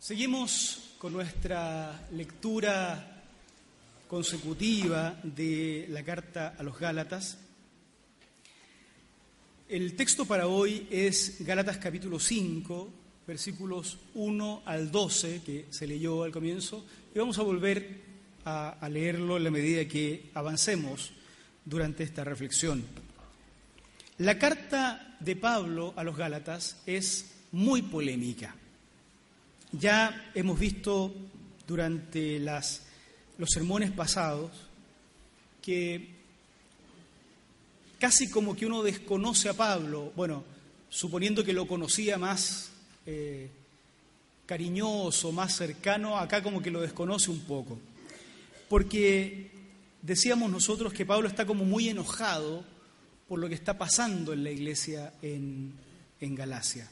Seguimos con nuestra lectura consecutiva de la carta a los Gálatas. El texto para hoy es Gálatas capítulo 5, versículos 1 al 12, que se leyó al comienzo, y vamos a volver a, a leerlo en la medida que avancemos durante esta reflexión. La carta de Pablo a los Gálatas es muy polémica. Ya hemos visto durante los sermones pasados que casi como que uno desconoce a Pablo, bueno, suponiendo que lo conocía más eh, cariñoso, más cercano, acá como que lo desconoce un poco. Porque decíamos nosotros que Pablo está como muy enojado por lo que está pasando en la iglesia en, en Galacia.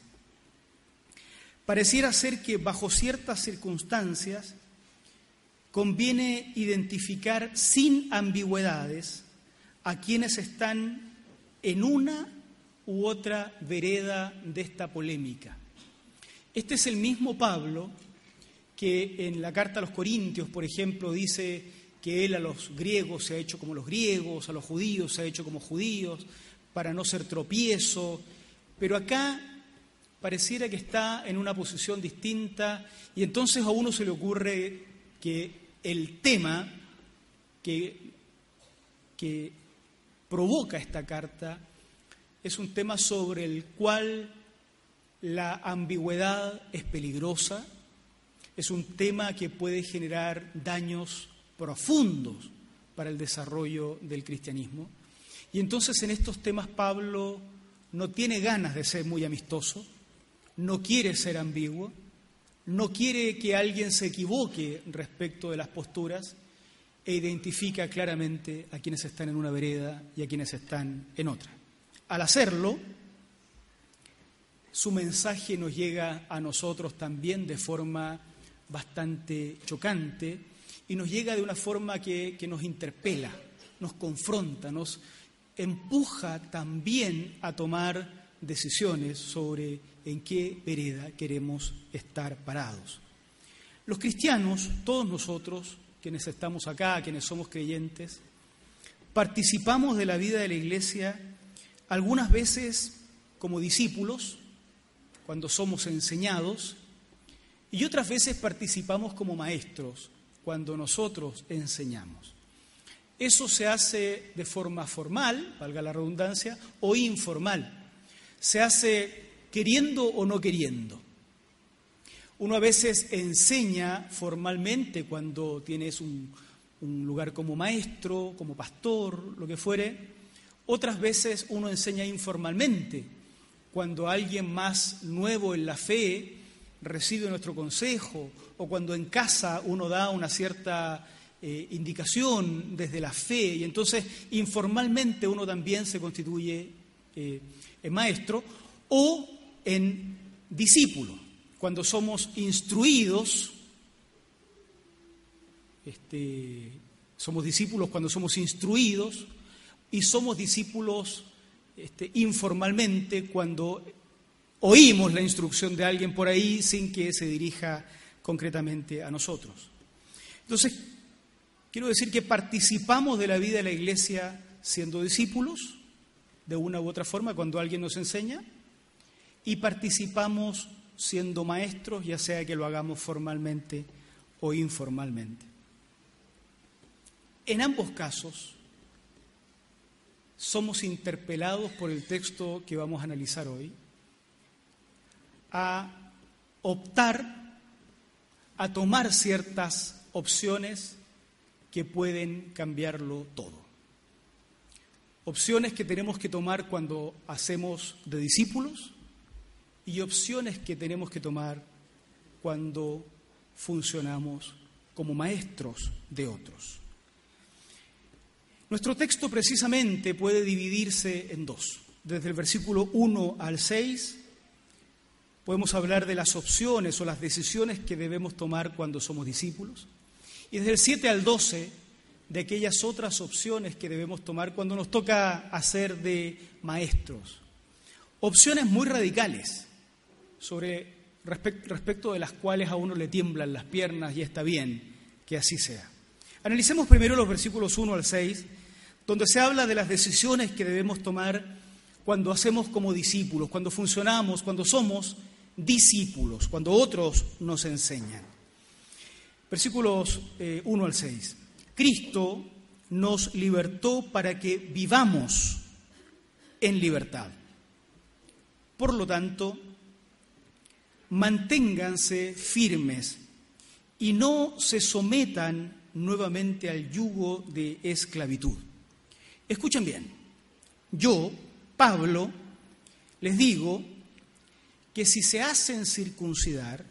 Pareciera ser que bajo ciertas circunstancias conviene identificar sin ambigüedades a quienes están en una u otra vereda de esta polémica. Este es el mismo Pablo que en la carta a los Corintios, por ejemplo, dice que él a los griegos se ha hecho como los griegos, a los judíos se ha hecho como judíos, para no ser tropiezo, pero acá pareciera que está en una posición distinta y entonces a uno se le ocurre que el tema que, que provoca esta carta es un tema sobre el cual la ambigüedad es peligrosa, es un tema que puede generar daños profundos para el desarrollo del cristianismo. Y entonces en estos temas Pablo no tiene ganas de ser muy amistoso, no quiere ser ambiguo, no quiere que alguien se equivoque respecto de las posturas e identifica claramente a quienes están en una vereda y a quienes están en otra. Al hacerlo, su mensaje nos llega a nosotros también de forma bastante chocante y nos llega de una forma que, que nos interpela, nos confronta, nos empuja también a tomar decisiones sobre en qué vereda queremos estar parados. Los cristianos, todos nosotros, quienes estamos acá, quienes somos creyentes, participamos de la vida de la iglesia algunas veces como discípulos, cuando somos enseñados, y otras veces participamos como maestros, cuando nosotros enseñamos. Eso se hace de forma formal, valga la redundancia, o informal. Se hace queriendo o no queriendo. Uno a veces enseña formalmente cuando tienes un, lugar como maestro, como pastor, lo que fuere. Otras veces uno enseña informalmente, cuando alguien más nuevo en la fe recibe nuestro consejo o cuando en casa uno da una cierta eh, indicación desde la fe y entonces informalmente uno también se constituye eh, maestro o en discípulo, cuando somos instruidos, este, somos discípulos cuando somos instruidos y somos discípulos este, informalmente cuando oímos la instrucción de alguien por ahí sin que se dirija concretamente a nosotros. Entonces, quiero decir que participamos de la vida de la iglesia siendo discípulos, de una u otra forma, cuando alguien nos enseña, y participamos siendo maestros, ya sea que lo hagamos formalmente o informalmente. En ambos casos, somos interpelados por el texto que vamos a analizar hoy a optar, a tomar ciertas opciones que pueden cambiarlo todo. Opciones que tenemos que tomar cuando hacemos de discípulos, y opciones que tenemos que tomar cuando funcionamos como maestros de otros. Nuestro texto precisamente puede dividirse en dos. Desde el versículo 1 al 6 podemos hablar de las opciones o las decisiones que debemos tomar cuando somos discípulos. Y desde el 7 al 12 de aquellas otras opciones que debemos tomar cuando nos toca hacer de maestros. Opciones muy radicales sobre respecto de las cuales a uno le tiemblan las piernas y está bien que así sea. Analicemos primero los versículos 1 al 6, donde se habla de las decisiones que debemos tomar cuando hacemos como discípulos, cuando funcionamos, cuando somos discípulos, cuando otros nos enseñan. Versículos 1 eh, al 6. Cristo nos libertó para que vivamos en libertad. Por lo tanto, manténganse firmes y no se sometan nuevamente al yugo de esclavitud. Escuchen bien, yo, Pablo, les digo que si se hacen circuncidar,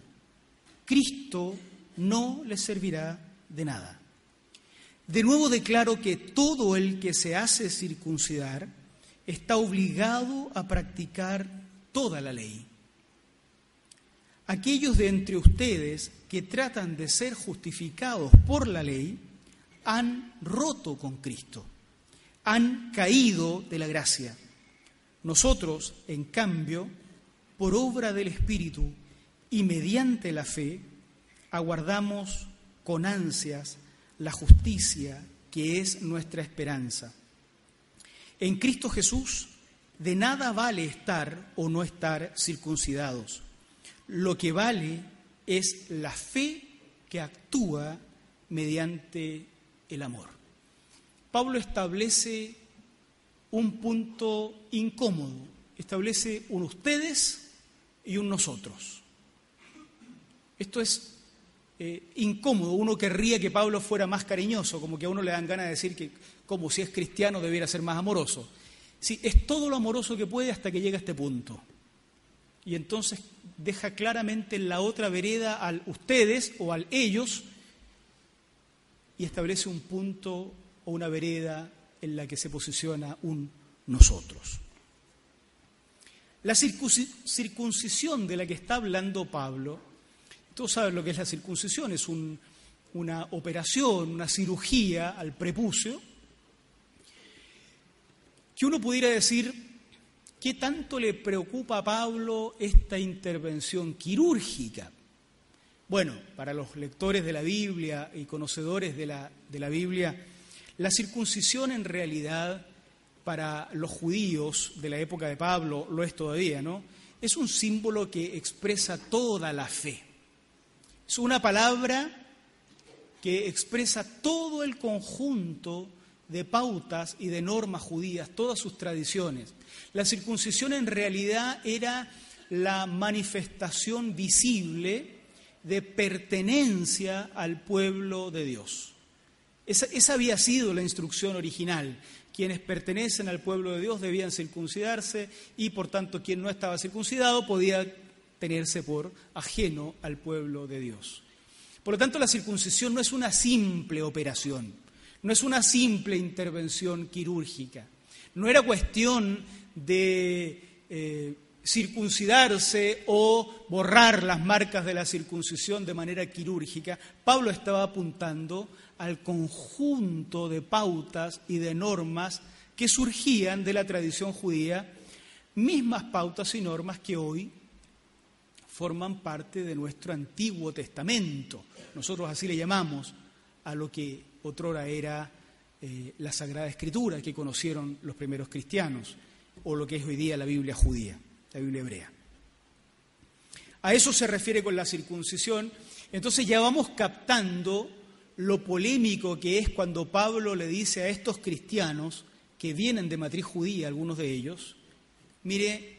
Cristo no les servirá de nada. De nuevo declaro que todo el que se hace circuncidar está obligado a practicar toda la ley. Aquellos de entre ustedes que tratan de ser justificados por la ley han roto con Cristo, han caído de la gracia. Nosotros, en cambio, por obra del Espíritu y mediante la fe, aguardamos con ansias la justicia que es nuestra esperanza. En Cristo Jesús, de nada vale estar o no estar circuncidados lo que vale es la fe que actúa mediante el amor. Pablo establece un punto incómodo, establece un ustedes y un nosotros. Esto es eh, incómodo, uno querría que Pablo fuera más cariñoso, como que a uno le dan ganas de decir que como si es cristiano debiera ser más amoroso. Sí, es todo lo amoroso que puede hasta que llega a este punto. Y entonces deja claramente en la otra vereda al ustedes o al ellos y establece un punto o una vereda en la que se posiciona un nosotros. La circuncisión de la que está hablando Pablo, todos saben lo que es la circuncisión, es una operación, una cirugía al prepucio, que uno pudiera decir ¿Qué tanto le preocupa a Pablo esta intervención quirúrgica? Bueno, para los lectores de la Biblia y conocedores de la, de la Biblia, la circuncisión en realidad para los judíos de la época de Pablo, lo es todavía, ¿no? Es un símbolo que expresa toda la fe. Es una palabra que expresa todo el conjunto de pautas y de normas judías, todas sus tradiciones. La circuncisión en realidad era la manifestación visible de pertenencia al pueblo de Dios. Esa, había sido la instrucción original. Quienes pertenecen al pueblo de Dios debían circuncidarse y por tanto quien no estaba circuncidado podía tenerse por ajeno al pueblo de Dios. Por lo tanto, la circuncisión no es una simple operación, no es una simple intervención quirúrgica. No era cuestión de eh, circuncidarse o borrar las marcas de la circuncisión de manera quirúrgica, Pablo estaba apuntando al conjunto de pautas y de normas que surgían de la tradición judía, mismas pautas y normas que hoy forman parte de nuestro Antiguo Testamento. Nosotros así le llamamos a lo que otrora era eh, la Sagrada Escritura que conocieron los primeros cristianos o lo que es hoy día la Biblia judía, la Biblia hebrea. A eso se refiere con la circuncisión. Entonces ya vamos captando lo polémico que es cuando Pablo le dice a estos cristianos que vienen de matriz judía, algunos de ellos, mire,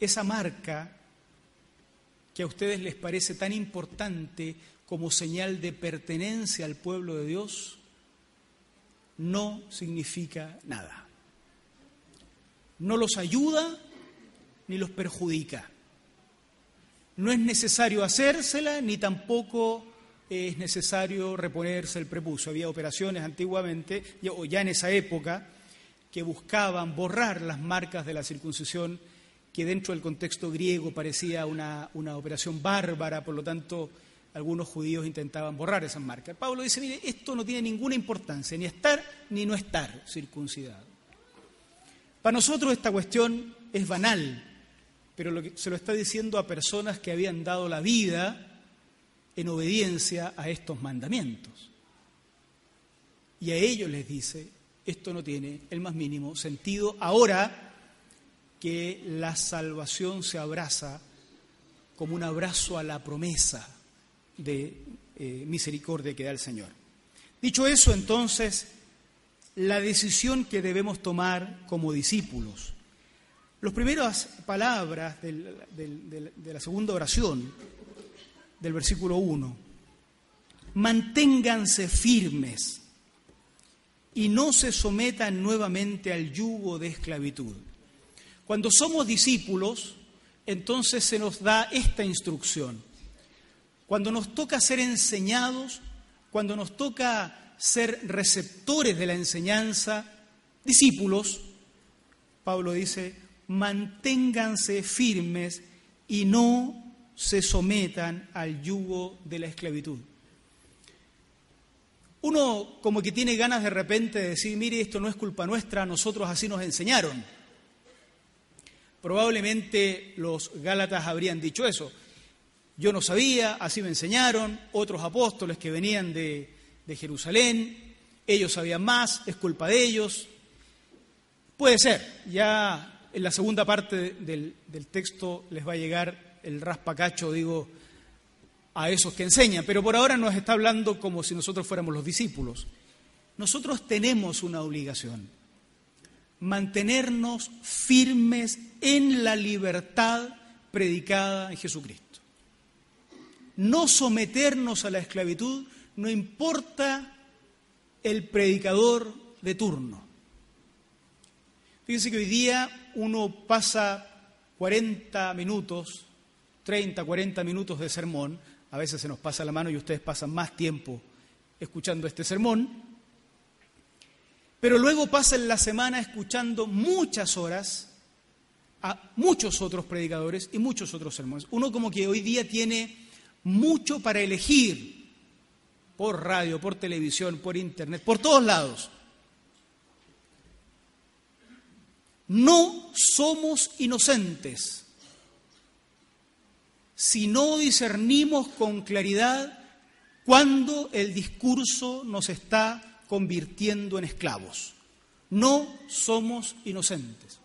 esa marca que a ustedes les parece tan importante como señal de pertenencia al pueblo de Dios, no significa nada no los ayuda ni los perjudica. no es necesario hacérsela ni tampoco es necesario reponerse el prepucio. Había operaciones antiguamente, o ya en esa época, que buscaban borrar las marcas de la circuncisión, que dentro del contexto griego parecía una, una operación bárbara, por lo tanto algunos judíos intentaban borrar esas marcas. Pablo dice, mire, esto no tiene ninguna importancia, ni estar ni no estar circuncidado. Para nosotros esta cuestión es banal, pero se lo está diciendo a personas que habían dado la vida en obediencia a estos mandamientos. Y a ellos les dice, esto no tiene el más mínimo sentido ahora que la salvación se abraza como un abrazo a la promesa de eh, misericordia que da el Señor. Dicho eso, entonces, la decisión que debemos tomar como discípulos. Las primeras palabras de la segunda oración del versículo 1. Manténganse firmes y no se sometan nuevamente al yugo de esclavitud. Cuando somos discípulos, entonces se nos da esta instrucción. Cuando nos toca ser enseñados, cuando nos toca ser receptores de la enseñanza, discípulos, Pablo dice, manténganse firmes y no se sometan al yugo de la esclavitud. Uno como que tiene ganas de repente de decir, mire, esto no es culpa nuestra, nosotros así nos enseñaron. Probablemente los Gálatas habrían dicho eso. Yo no sabía, así me enseñaron, otros apóstoles que venían de, Jerusalén, ellos sabían más, es culpa de ellos. Puede ser, ya en la segunda parte del, del texto les va a llegar el raspacacho, digo, a esos que enseñan, pero por ahora nos está hablando como si nosotros fuéramos los discípulos. Nosotros tenemos una obligación, mantenernos firmes en la libertad predicada en Jesucristo. No someternos a la esclavitud, no importa el predicador de turno. Fíjense que hoy día uno pasa 40 minutos 30, 40 minutos de sermón, a veces se nos pasa la mano y ustedes pasan más tiempo escuchando este sermón, pero luego pasan la semana escuchando muchas horas a muchos otros predicadores y muchos otros sermones. Uno como que hoy día tiene mucho para elegir por radio, por televisión, por internet, por todos lados. No somos inocentes si no discernimos con claridad cuándo el discurso nos está convirtiendo en esclavos. No somos inocentes.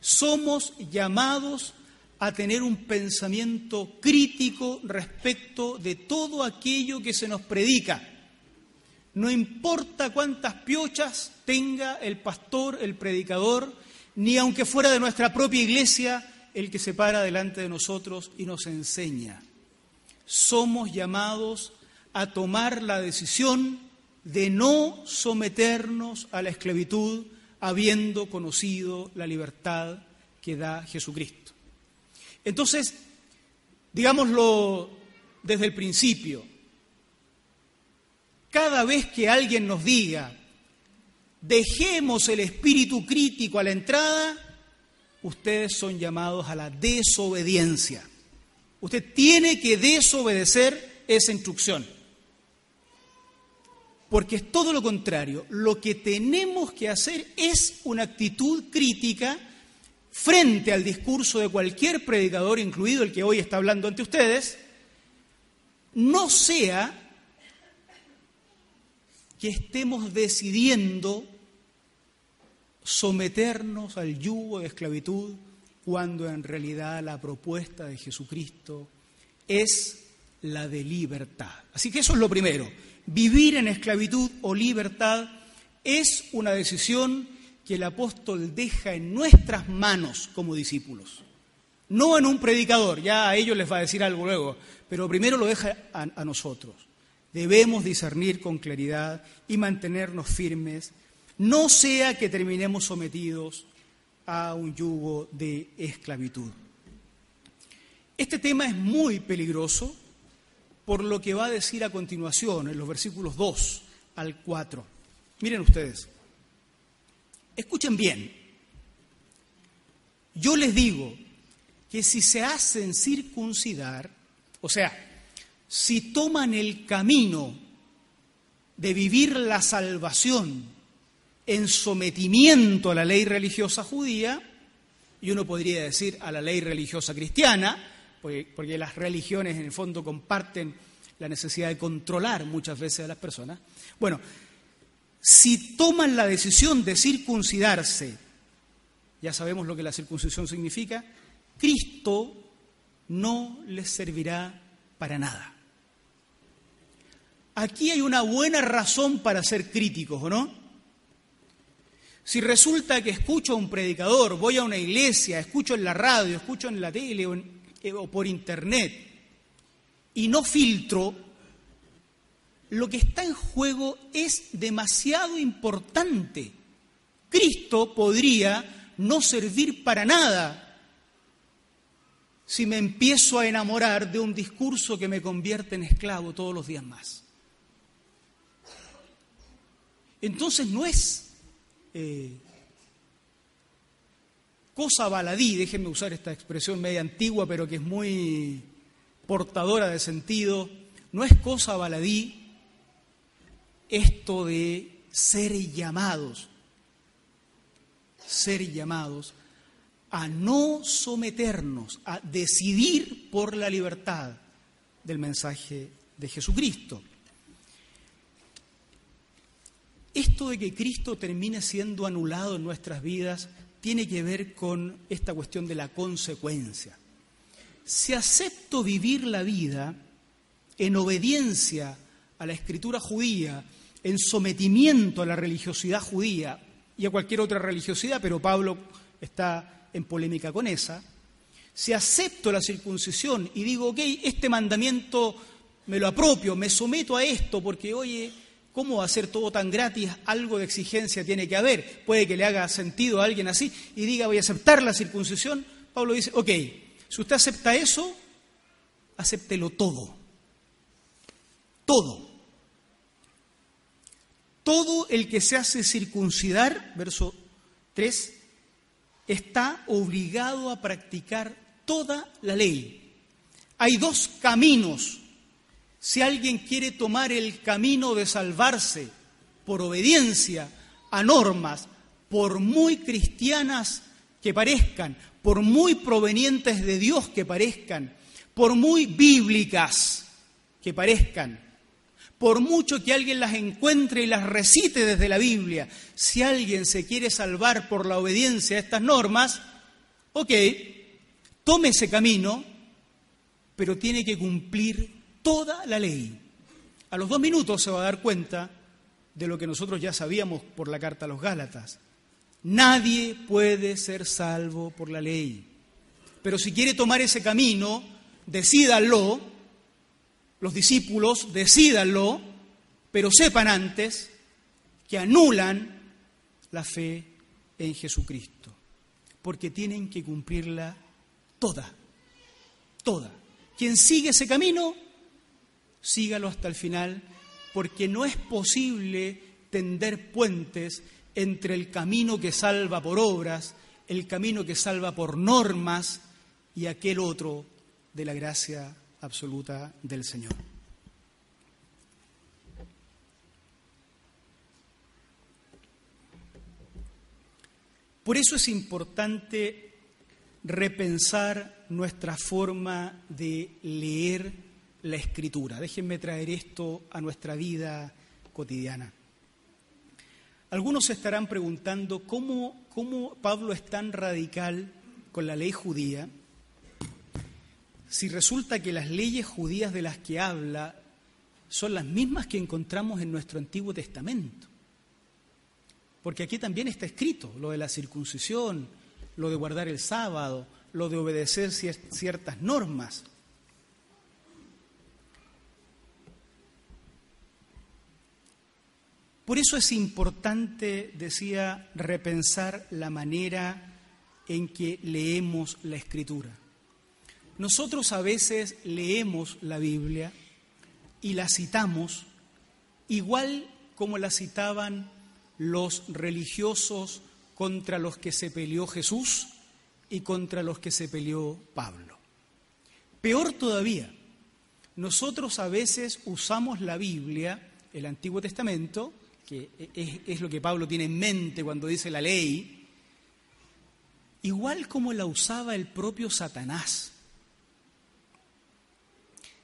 Somos llamados a tener un pensamiento crítico respecto de todo aquello que se nos predica. No importa cuántas piochas tenga el pastor, el predicador, ni aunque fuera de nuestra propia iglesia, el que se para delante de nosotros y nos enseña. Somos llamados a tomar la decisión de no someternos a la esclavitud habiendo conocido la libertad que da Jesucristo. Entonces, digámoslo desde el principio, cada vez que alguien nos diga, dejemos el espíritu crítico a la entrada, ustedes son llamados a la desobediencia. Usted tiene que desobedecer esa instrucción. Porque es todo lo contrario. Lo que tenemos que hacer es una actitud crítica frente al discurso de cualquier predicador, incluido el que hoy está hablando ante ustedes, no sea que estemos decidiendo someternos al yugo de esclavitud cuando en realidad la propuesta de Jesucristo es la de libertad. Así que eso es lo primero. Vivir en esclavitud o libertad es una decisión que el apóstol deja en nuestras manos como discípulos. No en un predicador, ya a ellos les va a decir algo luego, pero primero lo deja a, nosotros. Debemos discernir con claridad y mantenernos firmes no sea que terminemos sometidos a un yugo de esclavitud. Este tema es muy peligroso por lo que va a decir a continuación en los versículos 2 al 4. Miren ustedes, escuchen bien, yo les digo que si se hacen circuncidar, o sea, si toman el camino de vivir la salvación en sometimiento a la ley religiosa judía, y uno podría decir a la ley religiosa cristiana, porque, las religiones en el fondo comparten la necesidad de controlar muchas veces a las personas. Bueno, si toman la decisión de circuncidarse, ya sabemos lo que la circuncisión significa, Cristo no les servirá para nada. Aquí hay una buena razón para ser críticos, ¿o no? Si resulta que escucho a un predicador, voy a una iglesia, escucho en la radio, escucho en la tele o, o por internet y no filtro, lo que está en juego es demasiado importante. Cristo podría no servir para nada si me empiezo a enamorar de un discurso que me convierte en esclavo todos los días más. Entonces no es eh, cosa baladí, déjenme usar esta expresión media antigua, pero que es muy portadora de sentido, no es cosa baladí esto de ser llamados, ser llamados a no someternos, a decidir por la libertad del mensaje de Jesucristo. Esto de que Cristo termine siendo anulado en nuestras vidas tiene que ver con esta cuestión de la consecuencia. Si acepto vivir la vida en obediencia a la escritura judía, en sometimiento a la religiosidad judía y a cualquier otra religiosidad, pero Pablo está en polémica con esa, si acepto la circuncisión y digo, ok, este mandamiento me lo apropio, me someto a esto porque, oye, ¿Cómo va a ser todo tan gratis? Algo de exigencia tiene que haber. Puede que le haga sentido a alguien así y diga voy a aceptar la circuncisión. Pablo dice, ok, si usted acepta eso, acéptelo todo. Todo. Todo el que se hace circuncidar, verso 3, está obligado a practicar toda la ley. Hay dos caminos si alguien quiere tomar el camino de salvarse por obediencia a normas, por muy cristianas que parezcan, por muy provenientes de Dios que parezcan, por muy bíblicas que parezcan, por mucho que alguien las encuentre y las recite desde la Biblia, si alguien se quiere salvar por la obediencia a estas normas, ok, tome ese camino, pero tiene que cumplir toda la ley. A los dos minutos se va a dar cuenta de lo que nosotros ya sabíamos por la carta a los Gálatas. Nadie puede ser salvo por la ley. Pero si quiere tomar ese camino, decídanlo, los discípulos decídanlo, pero sepan antes que anulan la fe en Jesucristo, porque tienen que cumplirla toda, toda. Quien sigue ese camino sígalo hasta el final, porque no es posible tender puentes entre el camino que salva por obras, el camino que salva por normas y aquel otro de la gracia absoluta del Señor. Por eso es importante repensar nuestra forma de leer la escritura. Déjenme traer esto a nuestra vida cotidiana. Algunos se estarán preguntando cómo, cómo Pablo es tan radical con la ley judía si resulta que las leyes judías de las que habla son las mismas que encontramos en nuestro Antiguo Testamento. Porque aquí también está escrito lo de la circuncisión, lo de guardar el sábado, lo de obedecer ciertas normas. Por eso es importante, decía, repensar la manera en que leemos la escritura. Nosotros a veces leemos la Biblia y la citamos igual como la citaban los religiosos contra los que se peleó Jesús y contra los que se peleó Pablo. Peor todavía, nosotros a veces usamos la Biblia, el Antiguo Testamento, que es, lo que Pablo tiene en mente cuando dice la ley, igual como la usaba el propio Satanás.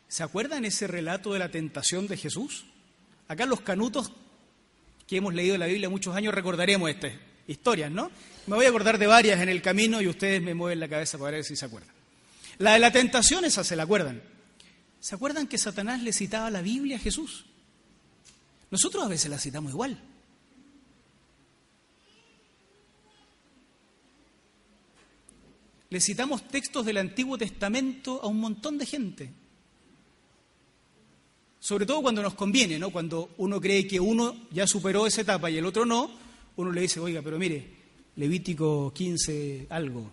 ¿Se acuerdan ese relato de la tentación de Jesús? Acá los canutos que hemos leído la Biblia muchos años recordaremos estas historias, ¿no? Me voy a acordar de varias en el camino y ustedes me mueven la cabeza para ver si se acuerdan. La de la tentación, esa se la acuerdan. ¿Se acuerdan que Satanás le citaba la Biblia a Jesús? Nosotros a veces la citamos igual. Le citamos textos del Antiguo Testamento a un montón de gente. Sobre todo cuando nos conviene, ¿no? Cuando uno cree que uno ya superó esa etapa y el otro no, uno le dice, oiga, pero mire, Levítico 15, algo.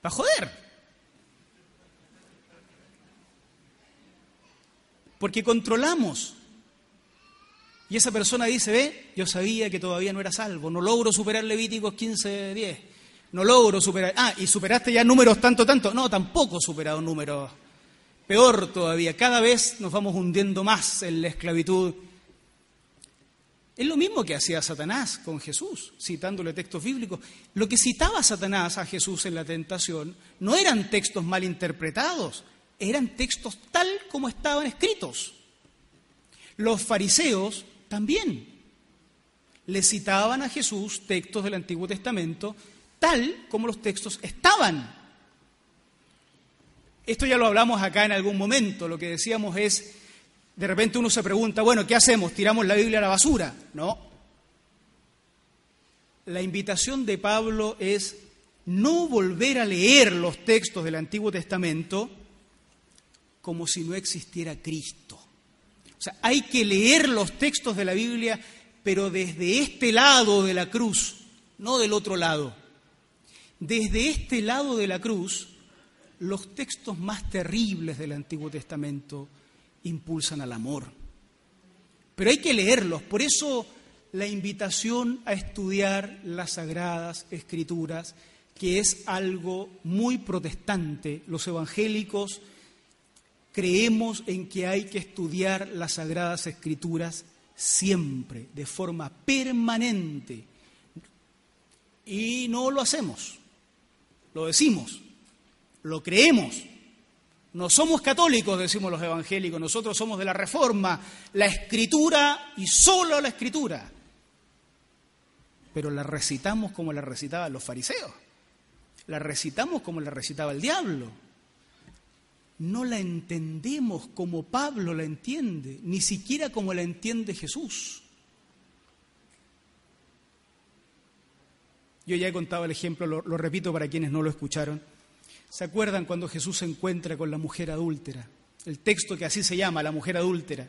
Para joder. Porque controlamos. Y esa persona dice, ve, yo sabía que todavía no era salvo, no logro superar Levíticos 15, 10. No logro superar. Ah, y superaste ya números tanto, tanto. No, tampoco he superado números Peor todavía, cada vez nos vamos hundiendo más en la esclavitud. Es lo mismo que hacía Satanás con Jesús, citándole textos bíblicos. Lo que citaba Satanás a Jesús en la tentación no eran textos mal interpretados, eran textos tal como estaban escritos. Los fariseos también le citaban a Jesús textos del Antiguo Testamento tal como los textos estaban esto ya lo hablamos acá en algún momento. Lo que decíamos es, de repente uno se pregunta, bueno, ¿qué hacemos? ¿Tiramos la Biblia a la basura? No. La invitación de Pablo es no volver a leer los textos del Antiguo Testamento como si no existiera Cristo. O sea, hay que leer los textos de la Biblia, pero desde este lado de la cruz, no del otro lado. Desde este lado de la cruz los textos más terribles del Antiguo Testamento impulsan al amor. Pero hay que leerlos, por eso la invitación a estudiar las sagradas escrituras, que es algo muy protestante. Los evangélicos creemos en que hay que estudiar las sagradas escrituras siempre, de forma permanente. Y no lo hacemos, lo decimos, lo creemos. No somos católicos, decimos los evangélicos, nosotros somos de la Reforma, la Escritura y solo la Escritura. Pero la recitamos como la recitaban los fariseos, la recitamos como la recitaba el diablo. No la entendemos como Pablo la entiende, ni siquiera como la entiende Jesús. Yo ya he contado el ejemplo, lo, repito para quienes no lo escucharon ¿Se acuerdan cuando Jesús se encuentra con la mujer adúltera? El texto que así se llama, la mujer adúltera.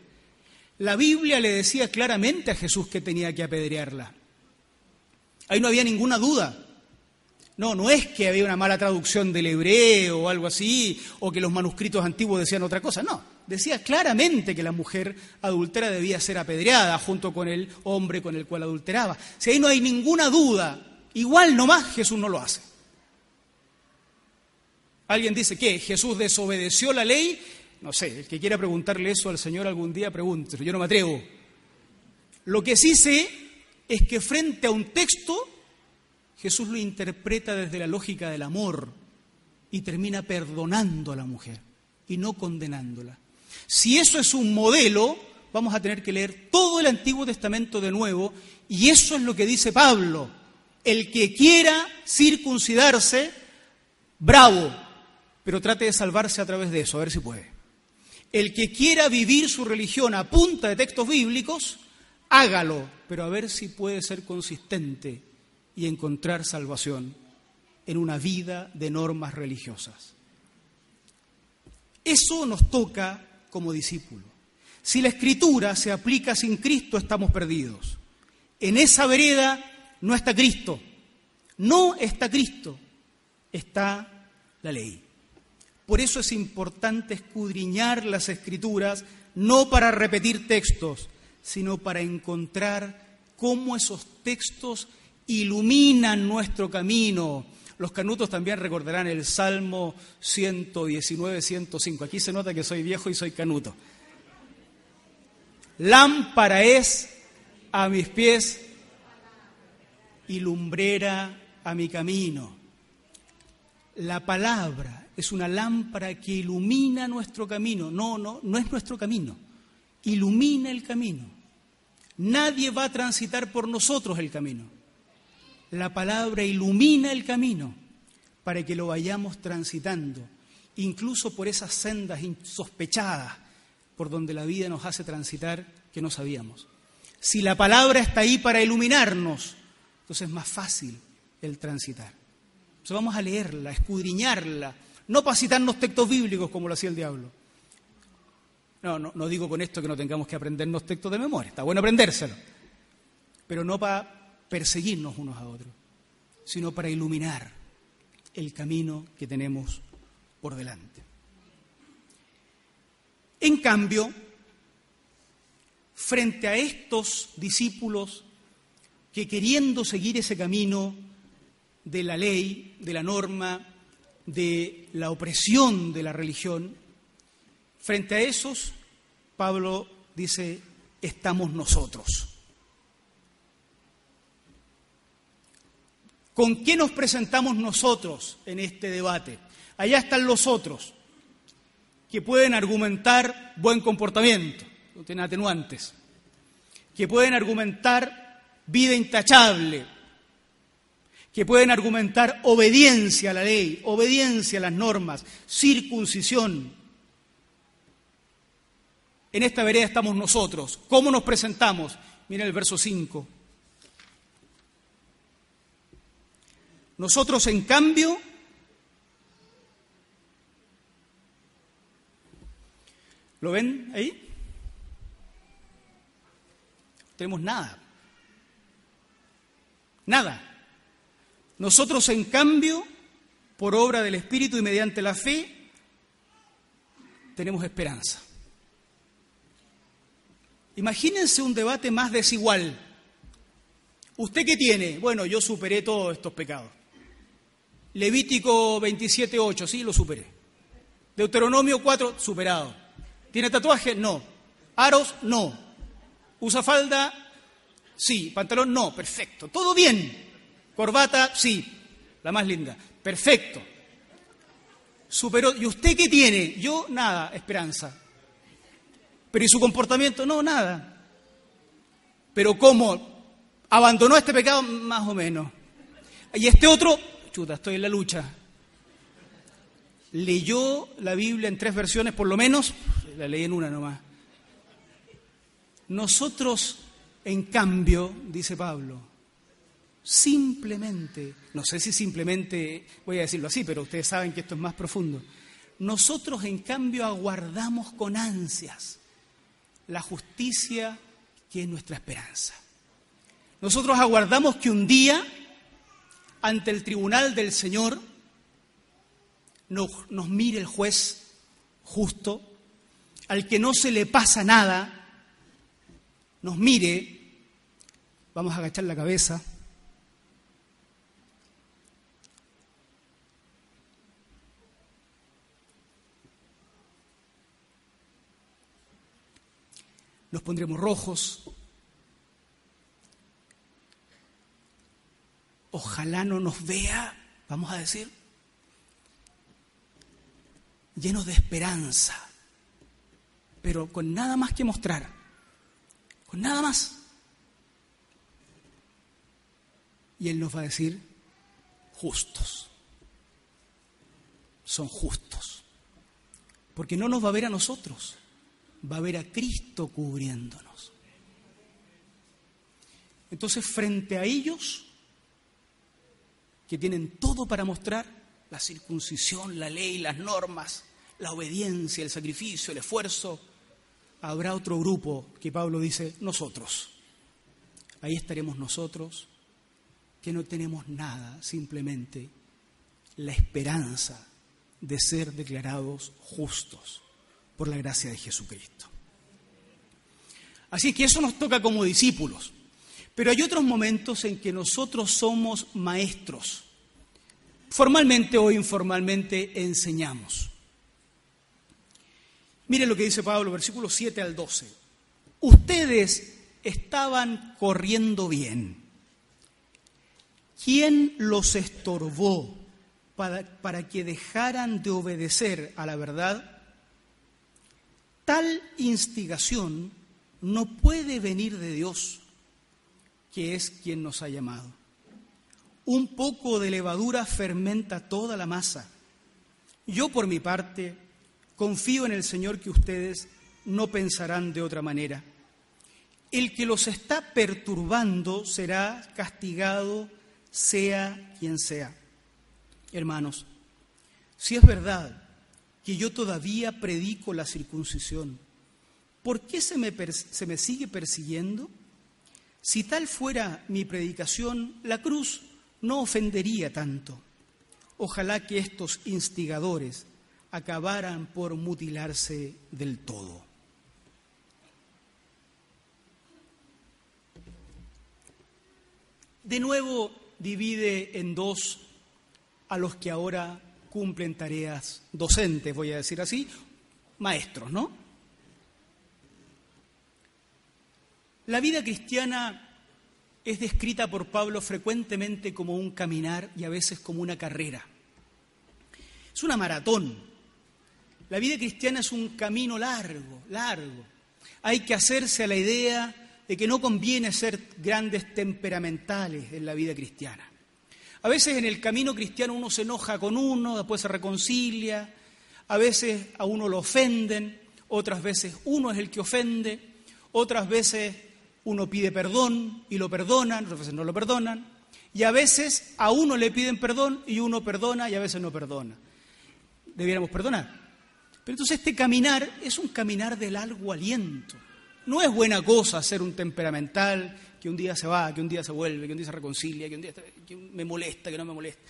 La Biblia le decía claramente a Jesús que tenía que apedrearla. Ahí no había ninguna duda. No, no es que había una mala traducción del hebreo o algo así, o que los manuscritos antiguos decían otra cosa. No, decía claramente que la mujer adúltera debía ser apedreada junto con el hombre con el cual adulteraba. Si ahí no hay ninguna duda, igual nomás Jesús no lo hace. Alguien dice que Jesús desobedeció la ley. No sé, el que quiera preguntarle eso al Señor algún día, pregúntelo. Yo no me atrevo. Lo que sí sé es que frente a un texto, Jesús lo interpreta desde la lógica del amor y termina perdonando a la mujer y no condenándola. Si eso es un modelo, vamos a tener que leer todo el Antiguo Testamento de nuevo y eso es lo que dice Pablo. El que quiera circuncidarse, bravo, pero trate de salvarse a través de eso, a ver si puede. El que quiera vivir su religión a punta de textos bíblicos, hágalo, pero a ver si puede ser consistente y encontrar salvación en una vida de normas religiosas. Eso nos toca como discípulos. Si la escritura se aplica sin Cristo, estamos perdidos. En esa vereda no está Cristo, no está Cristo, está la ley. Por eso es importante escudriñar las escrituras, no para repetir textos, sino para encontrar cómo esos textos iluminan nuestro camino. Los canutos también recordarán el Salmo 119, 105. Aquí se nota que soy viejo y soy canuto. Lámpara es a mis pies y lumbrera a mi camino. La palabra es una lámpara que ilumina nuestro camino. No, no, no es nuestro camino. Ilumina el camino. Nadie va a transitar por nosotros el camino. La palabra ilumina el camino para que lo vayamos transitando, incluso por esas sendas insospechadas por donde la vida nos hace transitar que no sabíamos. Si la palabra está ahí para iluminarnos, entonces es más fácil el transitar. Entonces vamos a leerla, a escudriñarla, no para citarnos textos bíblicos como lo hacía el diablo. No, no, no digo con esto que no tengamos que aprendernos textos de memoria, está bueno aprendérselo, pero no para perseguirnos unos a otros, sino para iluminar el camino que tenemos por delante. En cambio, frente a estos discípulos que queriendo seguir ese camino de la ley, de la norma, de la opresión de la religión, frente a esos, Pablo dice, estamos nosotros. ¿Con qué nos presentamos nosotros en este debate? Allá están los otros, que pueden argumentar buen comportamiento, no tienen atenuantes, que pueden argumentar vida intachable, que pueden argumentar obediencia a la ley, obediencia a las normas, circuncisión. En esta vereda estamos nosotros. ¿Cómo nos presentamos? Mira el verso 5. Nosotros, en cambio, ¿lo ven ahí? tenemos nada. Nada. Nosotros, en cambio, por obra del Espíritu y mediante la fe, tenemos esperanza. Imagínense un debate más desigual. ¿Usted qué tiene? Bueno, yo superé todos estos pecados. Levítico 27.8, sí, lo superé. Deuteronomio 4, superado. ¿Tiene tatuaje? No. ¿Aros? No. ¿Usa falda? Sí. ¿Pantalón? No. Perfecto. Todo bien. ¿Corbata? Sí. La más linda. Perfecto. Superó. ¿Y usted qué tiene? Yo nada, esperanza. ¿Pero y su comportamiento? No, nada. ¿Pero cómo? ¿Abandonó este pecado? Más o menos. Y este otro, chuta, estoy en la lucha. ¿Leyó la Biblia en tres versiones por lo menos? La leí en una nomás. Nosotros, en cambio, dice Pablo, simplemente, no sé si simplemente voy a decirlo así, pero ustedes saben que esto es más profundo, nosotros en cambio aguardamos con ansias la justicia que es nuestra esperanza. Nosotros aguardamos que un día, ante el tribunal del Señor, nos, mire el juez justo, al que no se le pasa nada, nos mire, vamos a agachar la cabeza, nos pondremos rojos. Ojalá no nos vea, vamos a decir, llenos de esperanza, pero con nada más que mostrar, con nada más. Y Él nos va a decir, justos, son justos, porque no nos va a ver a nosotros va a ver a Cristo cubriéndonos. Entonces, frente a ellos, que tienen todo para mostrar, la circuncisión, la ley, las normas, la obediencia, el sacrificio, el esfuerzo, habrá otro grupo que Pablo dice, nosotros. Ahí estaremos nosotros, que no tenemos nada, simplemente la esperanza de ser declarados justos por la gracia de Jesucristo. Así que eso nos toca como discípulos. Pero hay otros momentos en que nosotros somos maestros. Formalmente o informalmente enseñamos. Miren lo que dice Pablo, versículos 7 al 12. Ustedes estaban corriendo bien. ¿Quién los estorbó para, para, que dejaran de obedecer a la verdad? Tal instigación no puede venir de Dios, que es quien nos ha llamado. Un poco de levadura fermenta toda la masa. Yo por mi parte Confío en el Señor que ustedes no pensarán de otra manera. El que los está perturbando será castigado, sea quien sea. Hermanos, si es verdad que yo todavía predico la circuncisión, ¿por qué se me, se me sigue persiguiendo? Si tal fuera mi predicación, la cruz no ofendería tanto. Ojalá que estos instigadores acabaran por mutilarse del todo. De nuevo divide en dos a los que ahora cumplen tareas docentes, voy a decir así, maestros, ¿no? La vida cristiana es descrita por Pablo frecuentemente como un caminar y a veces como una carrera. Es una maratón, la vida cristiana es un camino largo, largo. Hay que hacerse a la idea de que no conviene ser grandes temperamentales en la vida cristiana. A veces en el camino cristiano uno se enoja con uno, después se reconcilia, a veces a uno lo ofenden, otras veces uno es el que ofende, otras veces uno pide perdón y lo perdonan, otras veces no lo perdonan, y a veces a uno le piden perdón y uno perdona y a veces no perdona. Debiéramos perdonar. Pero entonces este caminar es un caminar de largo aliento. No es buena cosa ser un temperamental que un día se va, que un día se vuelve, que un día se reconcilia, que un día me molesta, que no me molesta.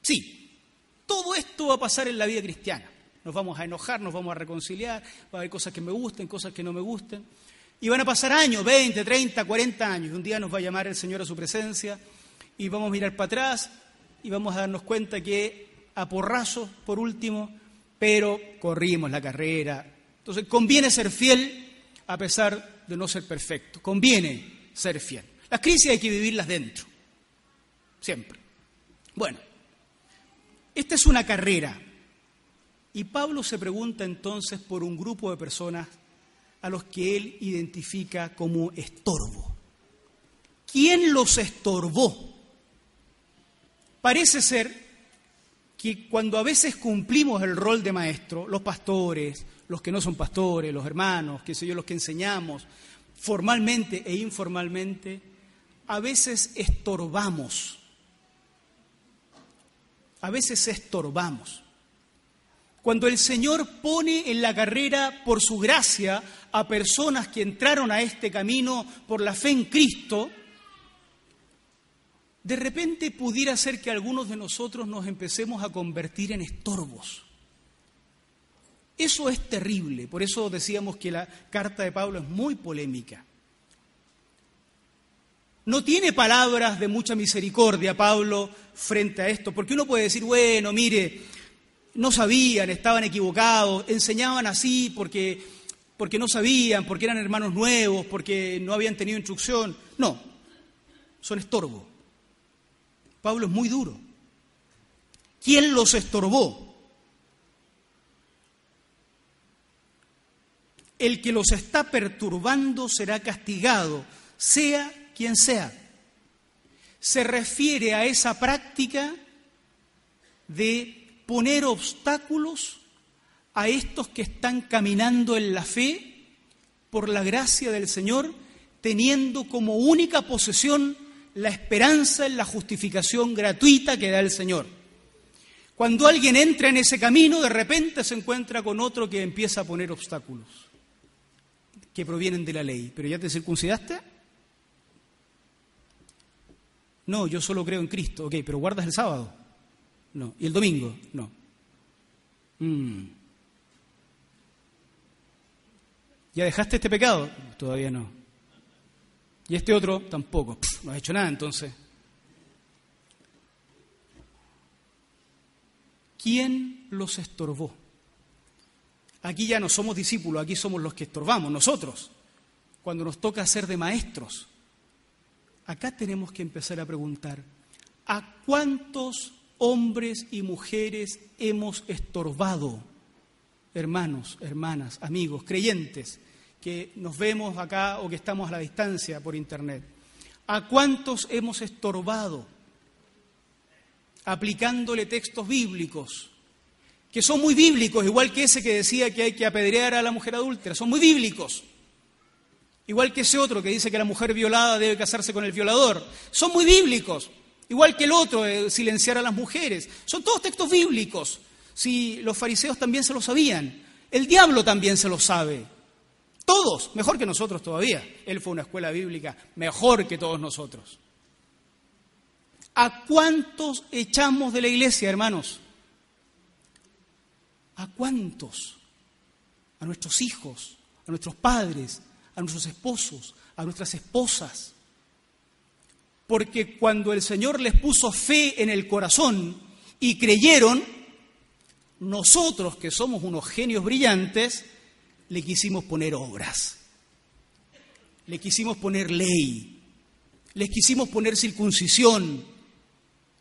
Sí, todo esto va a pasar en la vida cristiana. Nos vamos a enojar, nos vamos a reconciliar, va a haber cosas que me gusten, cosas que no me gusten. Y van a pasar años, 20, 30, 40 años. Un día nos va a llamar el Señor a su presencia y vamos a mirar para atrás y vamos a darnos cuenta que a porrazos, por último, pero corrimos la carrera. Entonces, conviene ser fiel a pesar de no ser perfecto. Conviene ser fiel. Las crisis hay que vivirlas dentro, siempre. Bueno, esta es una carrera. Y Pablo se pregunta entonces por un grupo de personas a los que él identifica como estorbo. ¿Quién los estorbó? Parece ser que cuando a veces cumplimos el rol de maestro, los pastores, los que no son pastores, los hermanos, qué sé yo, los que enseñamos, formalmente e informalmente, a veces estorbamos. A veces estorbamos. Cuando el Señor pone en la carrera por su gracia a personas que entraron a este camino por la fe en Cristo, de repente pudiera ser que algunos de nosotros nos empecemos a convertir en estorbos. Eso es terrible, por eso decíamos que la carta de Pablo es muy polémica. No tiene palabras de mucha misericordia Pablo frente a esto, porque uno puede decir, bueno, mire, no sabían, estaban equivocados, enseñaban así porque, porque no sabían, porque eran hermanos nuevos, porque no habían tenido instrucción. No, son estorbos. Pablo es muy duro. ¿Quién los estorbó? El que los está perturbando será castigado, sea quien sea. Se refiere a esa práctica de poner obstáculos a estos que están caminando en la fe por la gracia del Señor, teniendo como única posesión la esperanza en la justificación gratuita que da el Señor. Cuando alguien entra en ese camino, de repente se encuentra con otro que empieza a poner obstáculos que provienen de la ley. ¿Pero ya te circuncidaste? No, yo solo creo en Cristo. Ok, pero guardas el sábado. No. ¿Y el domingo? No. Mm. ¿Ya dejaste este pecado? Todavía no. Y este otro tampoco. no ha hecho nada entonces. ¿Quién los estorbó? Aquí ya no somos discípulos, aquí somos los que estorbamos, nosotros, cuando nos toca ser de maestros. Acá tenemos que empezar a preguntar, ¿a cuántos hombres y mujeres hemos estorbado? Hermanos, hermanas, amigos, creyentes, que nos vemos acá o que estamos a la distancia por internet. ¿A cuántos hemos estorbado aplicándole textos bíblicos? que son muy bíblicos, igual que ese que decía que hay que apedrear a la mujer adúltera, son muy bíblicos. Igual que ese otro que dice que la mujer violada debe casarse con el violador, son muy bíblicos. Igual que el otro, de silenciar a las mujeres, son todos textos bíblicos. Si los fariseos también se lo sabían, el diablo también se lo sabe. Todos, mejor que nosotros todavía. Él fue una escuela bíblica mejor que todos nosotros. ¿A cuántos echamos de la iglesia, hermanos? ¿A cuántos? A nuestros hijos, a nuestros padres, a nuestros esposos, a nuestras esposas. Porque cuando el Señor les puso fe en el corazón y creyeron, nosotros que somos unos genios brillantes, le quisimos poner obras, le quisimos poner ley, les quisimos poner circuncisión,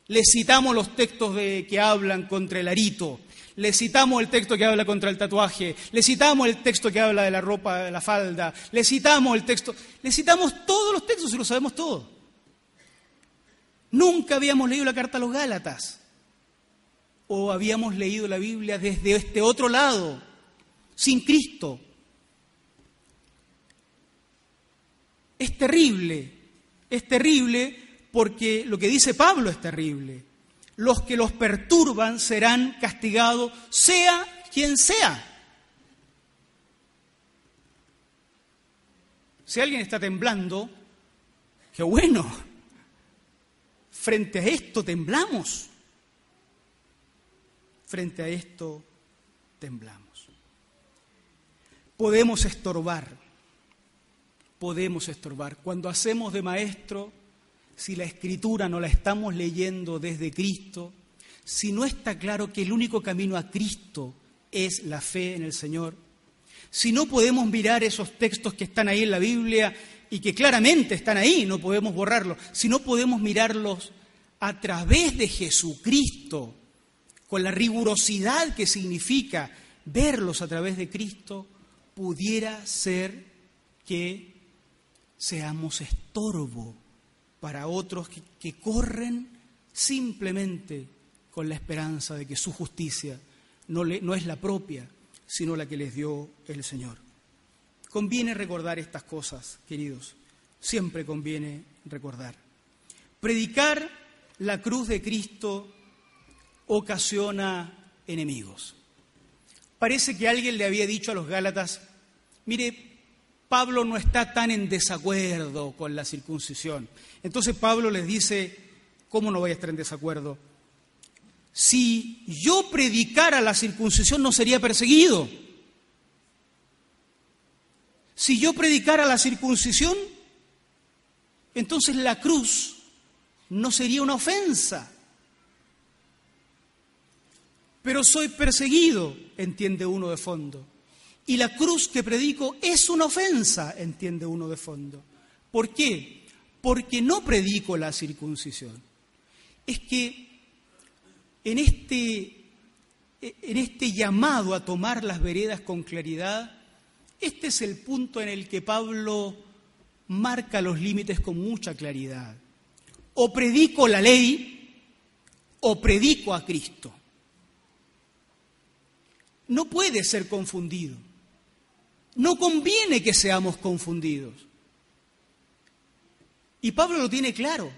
les citamos los textos de, que hablan contra el arito, le citamos el texto que habla contra el tatuaje, le citamos el texto que habla de la ropa, de la falda, le citamos el texto, le citamos todos los textos y lo sabemos todo. Nunca habíamos leído la carta a los Gálatas o habíamos leído la Biblia desde este otro lado, sin Cristo. Es terrible, es terrible porque lo que dice Pablo es terrible los que los perturban serán castigados, sea quien sea. Si alguien está temblando, qué bueno. Frente a esto temblamos. Frente a esto temblamos. Podemos estorbar. Podemos estorbar. Cuando hacemos de maestro si la escritura no la estamos leyendo desde Cristo, si no está claro que el único camino a Cristo es la fe en el Señor, si no podemos mirar esos textos que están ahí en la Biblia y que claramente están ahí, no podemos borrarlos, si no podemos mirarlos a través de Jesucristo, con la rigurosidad que significa verlos a través de Cristo, pudiera ser que seamos estorbo para otros que, corren simplemente con la esperanza de que su justicia no, no es la propia, sino la que les dio el Señor. Conviene recordar estas cosas, queridos, siempre conviene recordar. Predicar la cruz de Cristo ocasiona enemigos. Parece que alguien le había dicho a los Gálatas, mire, Pablo no está tan en desacuerdo con la circuncisión. Entonces Pablo les dice, ¿cómo no voy a estar en desacuerdo? Si yo predicara la circuncisión no sería perseguido. Si yo predicara la circuncisión, entonces la cruz no sería una ofensa. Pero soy perseguido, entiende uno de fondo. Y la cruz que predico es una ofensa, entiende uno de fondo. ¿Por qué? Porque no predico la circuncisión. Es que en este, en este llamado a tomar las veredas con claridad, este es el punto en el que Pablo marca los límites con mucha claridad. O predico la ley o predico a Cristo. No puede ser confundido. No conviene que seamos confundidos. Y Pablo lo tiene claro.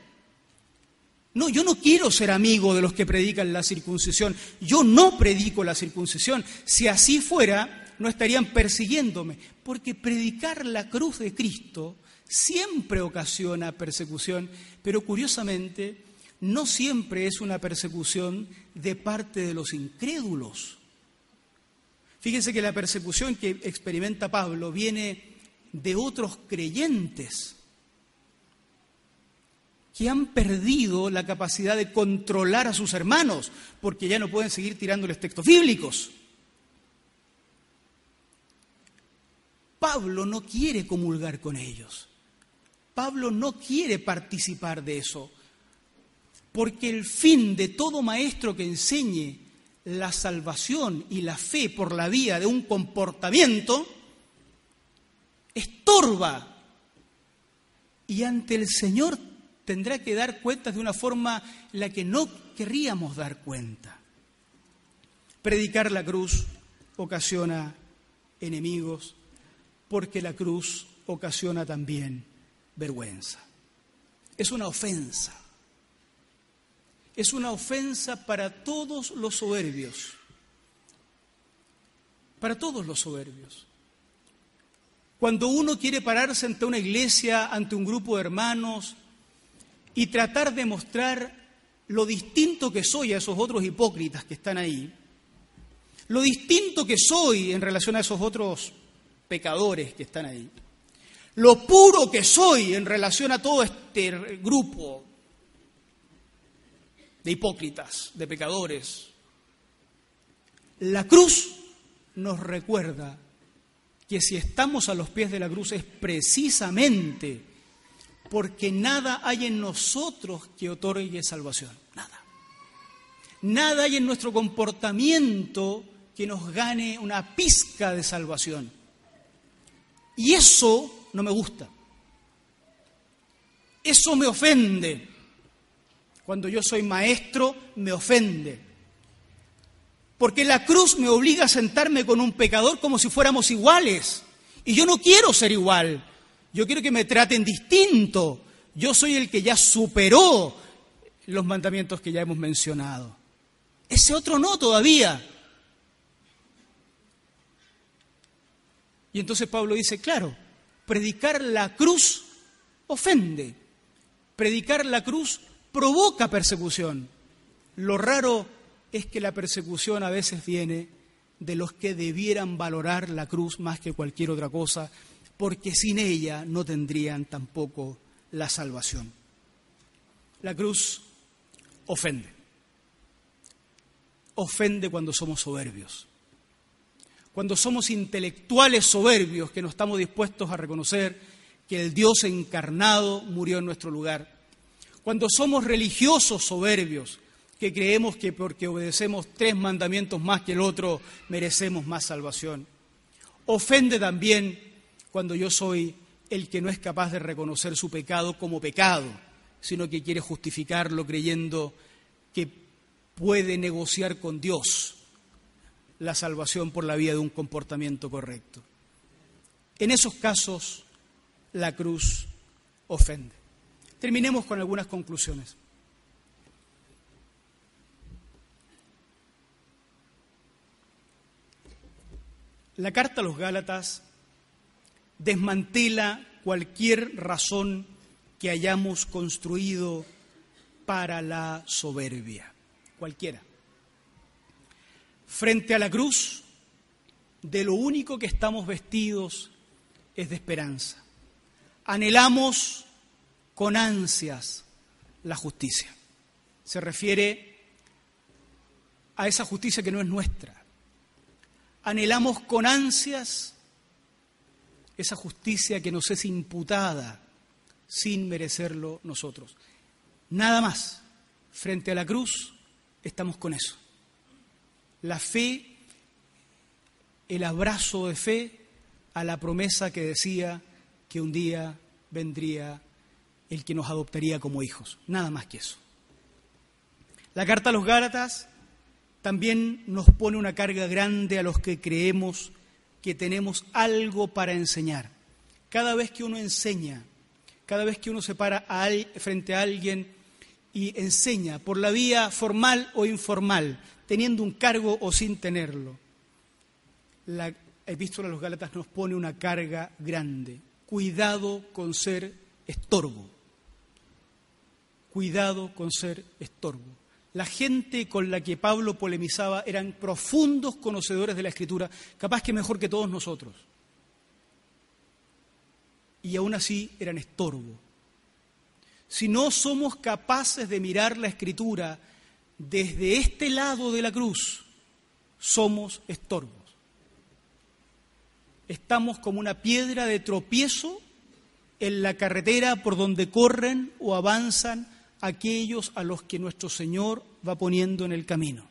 No, yo no quiero ser amigo de los que predican la circuncisión. Yo no predico la circuncisión. Si así fuera, no estarían persiguiéndome. Porque predicar la cruz de Cristo siempre ocasiona persecución, pero curiosamente no siempre es una persecución de parte de los incrédulos. Fíjense que la persecución que experimenta Pablo viene de otros creyentes que han perdido la capacidad de controlar a sus hermanos, porque ya no pueden seguir tirándoles textos bíblicos. Pablo no quiere comulgar con ellos. Pablo no quiere participar de eso, porque el fin de todo maestro que enseñe la salvación y la fe por la vía de un comportamiento estorba y ante el Señor tendrá que dar cuentas de una forma en la que no querríamos dar cuenta. Predicar la cruz ocasiona enemigos porque la cruz ocasiona también vergüenza. Es una ofensa. Es una ofensa para todos los soberbios. Para todos los soberbios. Cuando uno quiere pararse ante una iglesia, ante un grupo de hermanos, y tratar de mostrar lo distinto que soy a esos otros hipócritas que están ahí, lo distinto que soy en relación a esos otros pecadores que están ahí, lo puro que soy en relación a todo este grupo de hipócritas, de pecadores. La cruz nos recuerda que si estamos a los pies de la cruz es precisamente porque nada hay en nosotros que otorgue salvación. Nada. Nada hay en nuestro comportamiento que nos gane una pizca de salvación. Y eso no me gusta. Eso me ofende. Cuando yo soy maestro, me ofende. Porque la cruz me obliga a sentarme con un pecador como si fuéramos iguales. Y yo no quiero ser igual. Yo quiero que me traten distinto. Yo soy el que ya superó los mandamientos que ya hemos mencionado. Ese otro no todavía. Y entonces Pablo dice, claro, predicar la cruz ofende. Predicar la cruz provoca persecución. Lo raro es que la persecución a veces viene de los que debieran valorar la cruz más que cualquier otra cosa porque sin ella no tendrían tampoco la salvación. La cruz ofende. Ofende cuando somos soberbios. Cuando somos intelectuales soberbios que no estamos dispuestos a reconocer que el Dios encarnado murió en nuestro lugar. Cuando somos religiosos soberbios que creemos que porque obedecemos tres mandamientos más que el otro merecemos más salvación. Ofende también cuando yo soy el que no es capaz de reconocer su pecado como pecado, sino que quiere justificarlo creyendo que puede negociar con Dios la salvación por la vía de un comportamiento correcto. En esos casos, la cruz ofende. Terminemos con algunas conclusiones. La carta a los Gálatas desmantela cualquier razón que hayamos construido para la soberbia, cualquiera. Frente a la cruz, de lo único que estamos vestidos es de esperanza. Anhelamos con ansias la justicia. Se refiere a esa justicia que no es nuestra. Anhelamos con ansias esa justicia que nos es imputada sin merecerlo nosotros. Nada más. Frente a la cruz estamos con eso. La fe, el abrazo de fe a la promesa que decía que un día vendría el que nos adoptaría como hijos. Nada más que eso. La carta a los Gálatas también nos pone una carga grande a los que creemos que tenemos algo para enseñar. Cada vez que uno enseña, cada vez que uno se para frente a alguien y enseña por la vía formal o informal, teniendo un cargo o sin tenerlo, la epístola a los Gálatas nos pone una carga grande. Cuidado con ser estorbo. Cuidado con ser estorbo. la gente con la que Pablo polemizaba eran profundos conocedores de la Escritura, capaz que mejor que todos nosotros. Y aún así eran estorbo. Si no somos capaces de mirar la Escritura desde este lado de la cruz, somos estorbos. Estamos como una piedra de tropiezo en la carretera por donde corren o avanzan aquellos a los que nuestro Señor va poniendo en el camino.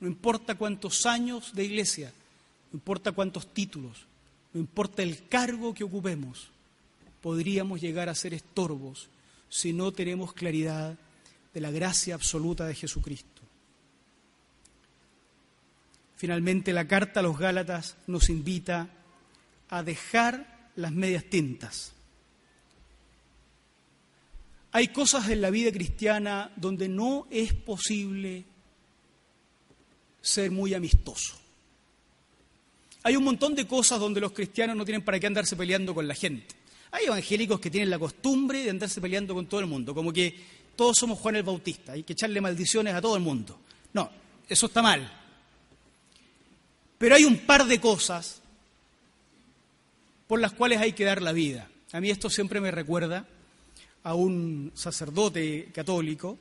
No importa cuántos años de iglesia, no importa cuántos títulos, no importa el cargo que ocupemos, podríamos llegar a ser estorbos si no tenemos claridad de la gracia absoluta de Jesucristo. Finalmente, la carta a los Gálatas nos invita a dejar las medias tintas. Hay cosas en la vida cristiana donde no es posible ser muy amistoso. Hay un montón de cosas donde los cristianos no tienen para qué andarse peleando con la gente. Hay evangélicos que tienen la costumbre de andarse peleando con todo el mundo, como que todos somos Juan el Bautista, hay que echarle maldiciones a todo el mundo. No, eso está mal. Pero hay un par de cosas por las cuales hay que dar la vida. A mí esto siempre me recuerda a un sacerdote católico,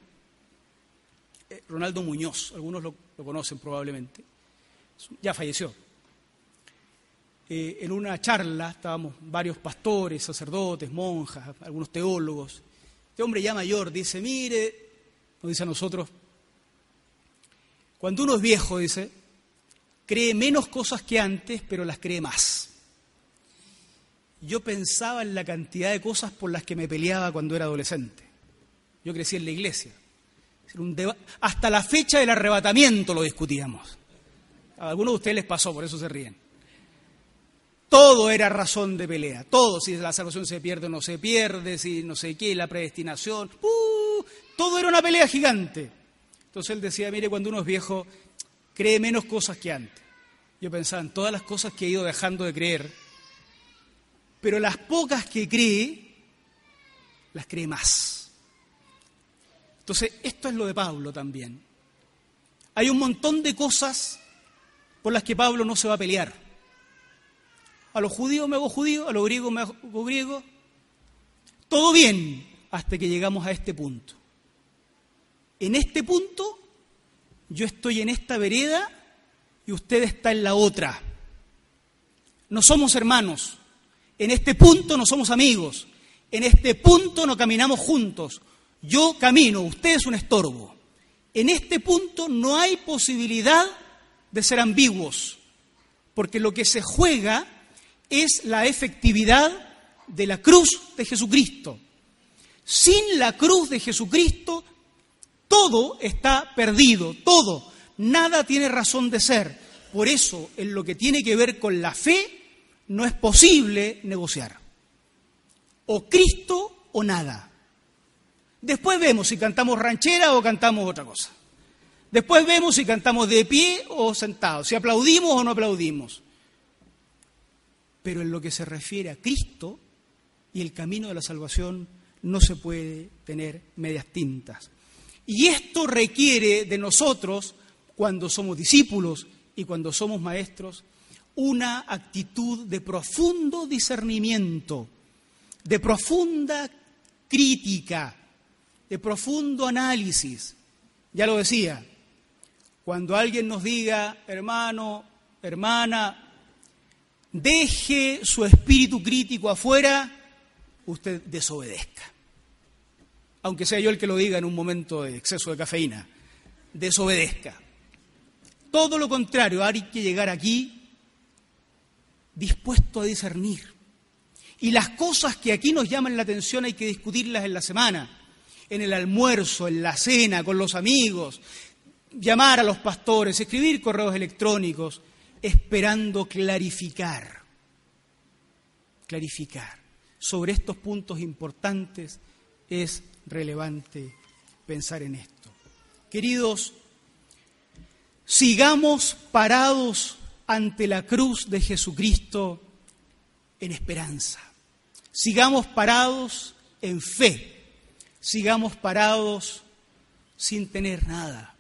eh, Ronaldo Muñoz, algunos lo, conocen probablemente, ya falleció. Eh, en una charla estábamos varios pastores, sacerdotes, monjas, algunos teólogos. Este hombre ya mayor dice, mire, nos dice a nosotros, cuando uno es viejo, dice, cree menos cosas que antes, pero las cree más yo pensaba en la cantidad de cosas por las que me peleaba cuando era adolescente. Yo crecí en la iglesia. Hasta la fecha del arrebatamiento lo discutíamos. A algunos de ustedes les pasó, por eso se ríen. Todo era razón de pelea, todo, si la salvación se pierde o no se pierde, si no sé qué, la predestinación, ¡uh! todo era una pelea gigante. Entonces él decía, mire, cuando uno es viejo, cree menos cosas que antes. Yo pensaba en todas las cosas que he ido dejando de creer pero las pocas que cree, las cree más. Entonces, esto es lo de Pablo también. Hay un montón de cosas por las que Pablo no se va a pelear. A los judíos me hago judío, a los griegos me hago griego. Todo bien hasta que llegamos a este punto. En este punto, yo estoy en esta vereda y usted está en la otra. No somos hermanos, en este punto no somos amigos, en este punto no caminamos juntos. Yo camino, usted es un estorbo. En este punto no hay posibilidad de ser ambiguos, porque lo que se juega es la efectividad de la cruz de Jesucristo. Sin la cruz de Jesucristo, todo está perdido, todo, nada tiene razón de ser. Por eso, en lo que tiene que ver con la fe, no es posible negociar. O Cristo o nada. Después vemos si cantamos ranchera o cantamos otra cosa. Después vemos si cantamos de pie o sentado, si aplaudimos o no aplaudimos. Pero en lo que se refiere a Cristo y el camino de la salvación no se puede tener medias tintas. Y esto requiere de nosotros, cuando somos discípulos y cuando somos maestros, una actitud de profundo discernimiento, de profunda crítica, de profundo análisis. Ya lo decía, cuando alguien nos diga, hermano, hermana, deje su espíritu crítico afuera, usted desobedezca. Aunque sea yo el que lo diga en un momento de exceso de cafeína, desobedezca. Todo lo contrario, hay que llegar aquí dispuesto a discernir. Y las cosas que aquí nos llaman la atención hay que discutirlas en la semana, en el almuerzo, en la cena, con los amigos, llamar a los pastores, escribir correos electrónicos, esperando clarificar, clarificar. Sobre estos puntos importantes es relevante pensar en esto. Queridos, sigamos parados ante la cruz de Jesucristo en esperanza. Sigamos parados en fe, sigamos parados sin tener nada,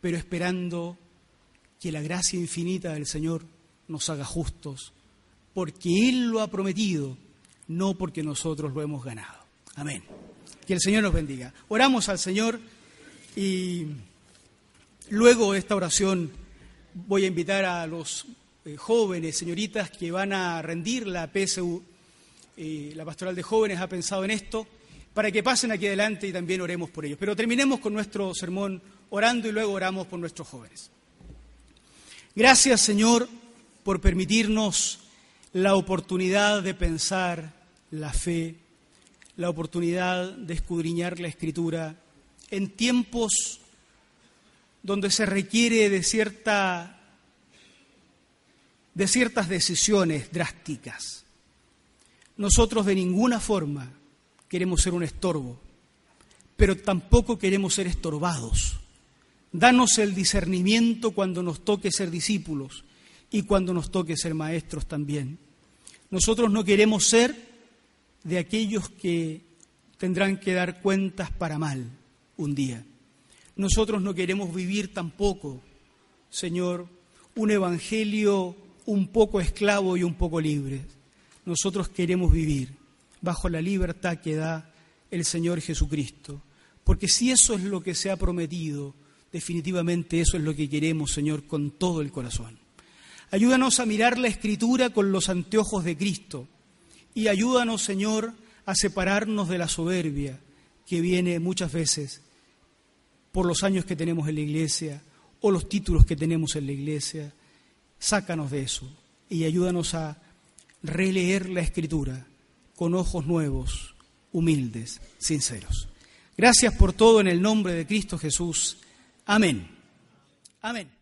pero esperando que la gracia infinita del Señor nos haga justos, porque Él lo ha prometido, no porque nosotros lo hemos ganado. Amén. Que el Señor nos bendiga. Oramos al Señor y luego esta oración voy a invitar a los eh, jóvenes, señoritas que van a rendir la PSU, eh, la Pastoral de Jóvenes ha pensado en esto, para que pasen aquí adelante y también oremos por ellos. Pero terminemos con nuestro sermón orando y luego oramos por nuestros jóvenes. Gracias, Señor, por permitirnos la oportunidad de pensar la fe, la oportunidad de escudriñar la escritura en tiempos donde se requiere de cierta de ciertas decisiones drásticas. Nosotros de ninguna forma queremos ser un estorbo, pero tampoco queremos ser estorbados. Danos el discernimiento cuando nos toque ser discípulos y cuando nos toque ser maestros también. Nosotros no queremos ser de aquellos que tendrán que dar cuentas para mal un día. Nosotros no queremos vivir tampoco, Señor, un evangelio un poco esclavo y un poco libre. Nosotros queremos vivir bajo la libertad que da el Señor Jesucristo. Porque si eso es lo que se ha prometido, definitivamente eso es lo que queremos, Señor, con todo el corazón. Ayúdanos a mirar la Escritura con los anteojos de Cristo y ayúdanos, Señor, a separarnos de la soberbia que viene muchas veces por los años que tenemos en la iglesia o los títulos que tenemos en la iglesia. Sácanos de eso y ayúdanos a releer la Escritura con ojos nuevos, humildes, sinceros. Gracias por todo en el nombre de Cristo Jesús. Amén. Amén.